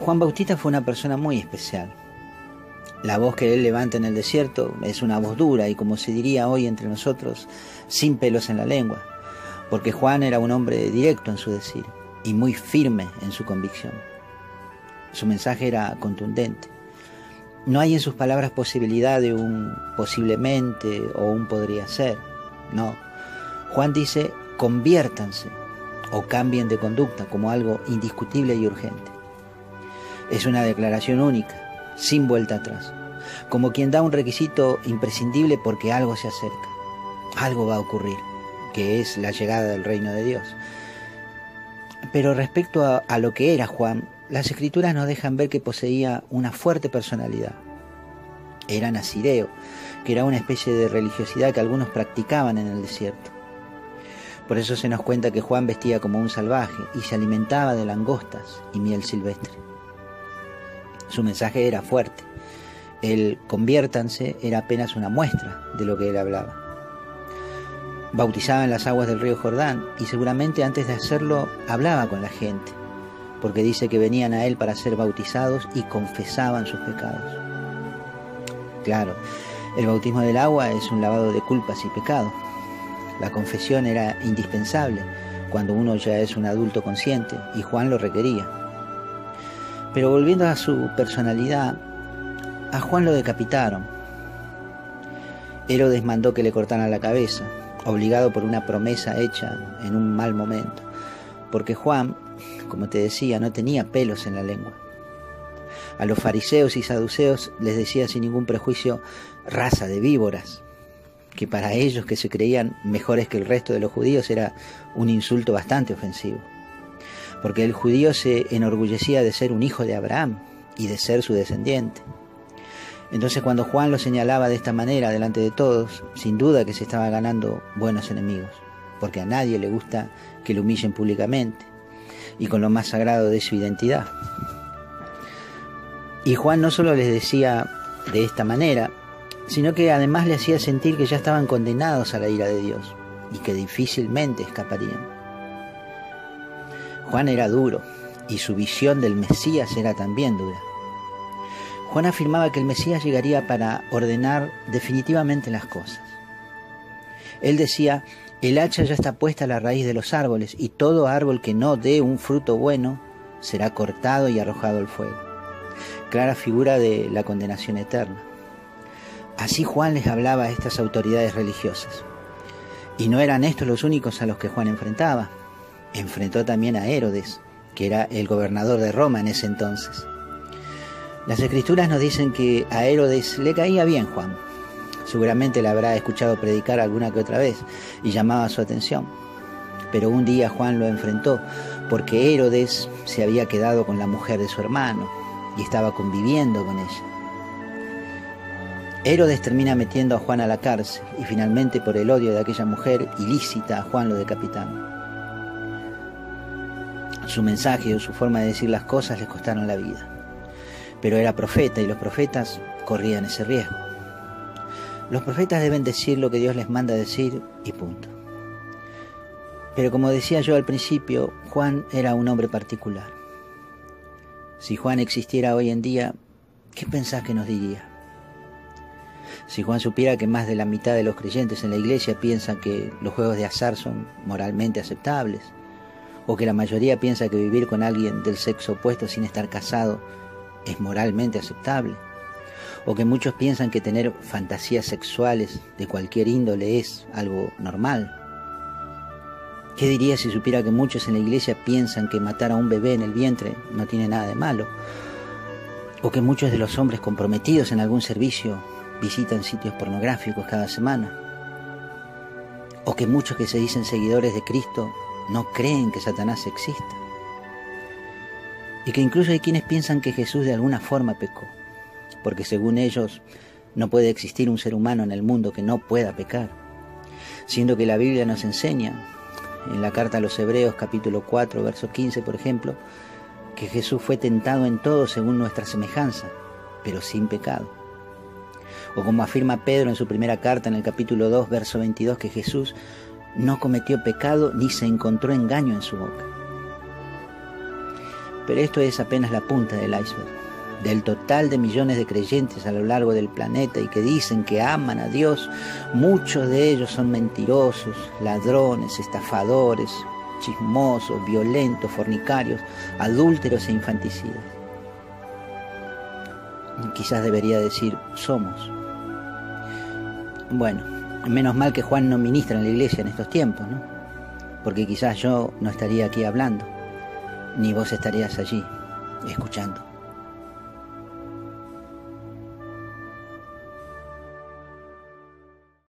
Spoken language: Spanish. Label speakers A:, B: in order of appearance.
A: Juan Bautista fue una persona muy especial. La voz que él levanta en el desierto es una voz dura y como se diría hoy entre nosotros, sin pelos en la lengua, porque Juan era un hombre directo en su decir y muy firme en su convicción. Su mensaje era contundente. No hay en sus palabras posibilidad de un posiblemente o un podría ser. No. Juan dice, conviértanse o cambien de conducta como algo indiscutible y urgente. Es una declaración única, sin vuelta atrás, como quien da un requisito imprescindible porque algo se acerca, algo va a ocurrir, que es la llegada del reino de Dios. Pero respecto a, lo que era Juan, las escrituras nos dejan ver que poseía una fuerte personalidad. Era nazireo, que era una especie de religiosidad que algunos practicaban en el desierto. Por eso se nos cuenta que Juan vestía como un salvaje y se alimentaba de langostas y miel silvestre. Su mensaje era fuerte. El conviértanse era apenas una muestra de lo que él hablaba. Bautizaba en las aguas del río Jordán y seguramente antes de hacerlo hablaba con la gente, porque dice que venían a él para ser bautizados y confesaban sus pecados. Claro, el bautismo del agua es un lavado de culpas y pecados. La confesión era indispensable cuando uno ya es un adulto consciente y Juan lo requería. Pero volviendo a su personalidad, a Juan lo decapitaron. Herodes mandó que le cortaran la cabeza, obligado por una promesa hecha en un mal momento, porque Juan, como te decía, no tenía pelos en la lengua. A los fariseos y saduceos les decía sin ningún prejuicio raza de víboras, que para ellos que se creían mejores que el resto de los judíos era un insulto bastante ofensivo porque el judío se enorgullecía de ser un hijo de Abraham y de ser su descendiente. Entonces cuando Juan lo señalaba de esta manera delante de todos, sin duda que se estaba ganando buenos enemigos, porque a nadie le gusta que lo humillen públicamente y con lo más sagrado de su identidad. Y Juan no solo les decía de esta manera, sino que además le hacía sentir que ya estaban condenados a la ira de Dios y que difícilmente escaparían. Juan era duro y su visión del Mesías era también dura. Juan afirmaba que el Mesías llegaría para ordenar definitivamente las cosas. Él decía, el hacha ya está puesta a la raíz de los árboles y todo árbol que no dé un fruto bueno será cortado y arrojado al fuego. Clara figura de la condenación eterna. Así Juan les hablaba a estas autoridades religiosas. Y no eran estos los únicos a los que Juan enfrentaba enfrentó también a Herodes, que era el gobernador de Roma en ese entonces. Las escrituras nos dicen que a Herodes le caía bien Juan. Seguramente le habrá escuchado predicar alguna que otra vez y llamaba su atención. Pero un día Juan lo enfrentó porque Herodes se había quedado con la mujer de su hermano y estaba conviviendo con ella. Herodes termina metiendo a Juan a la cárcel y finalmente por el odio de aquella mujer ilícita a Juan lo decapitaron. Su mensaje o su forma de decir las cosas les costaron la vida. Pero era profeta y los profetas corrían ese riesgo. Los profetas deben decir lo que Dios les manda decir y punto. Pero como decía yo al principio, Juan era un hombre particular. Si Juan existiera hoy en día, ¿qué pensás que nos diría? Si Juan supiera que más de la mitad de los creyentes en la iglesia piensan que los juegos de azar son moralmente aceptables, o que la mayoría piensa que vivir con alguien del sexo opuesto sin estar casado es moralmente aceptable, o que muchos piensan que tener fantasías sexuales de cualquier índole es algo normal. ¿Qué diría si supiera que muchos en la iglesia piensan que matar a un bebé en el vientre no tiene nada de malo? O que muchos de los hombres comprometidos en algún servicio visitan sitios pornográficos cada semana. O que muchos que se dicen seguidores de Cristo no creen que Satanás exista. Y que incluso hay quienes piensan que Jesús de alguna forma pecó, porque según ellos no puede existir un ser humano en el mundo que no pueda pecar, siendo que la Biblia nos enseña, en la carta a los Hebreos capítulo 4, verso 15, por ejemplo, que Jesús fue tentado en todo según nuestra semejanza, pero sin pecado. O como afirma Pedro en su primera carta en el capítulo 2, verso 22, que Jesús no cometió pecado ni se encontró engaño en su boca. Pero esto es apenas la punta del iceberg. Del total de millones de creyentes a lo largo del planeta y que dicen que aman a Dios, muchos de ellos son mentirosos, ladrones, estafadores, chismosos, violentos, fornicarios, adúlteros e infanticidas. Quizás debería decir somos. Bueno, menos mal que Juan no ministra en la iglesia en estos tiempos, ¿no? Porque quizás yo no estaría aquí hablando, ni vos estarías allí escuchando.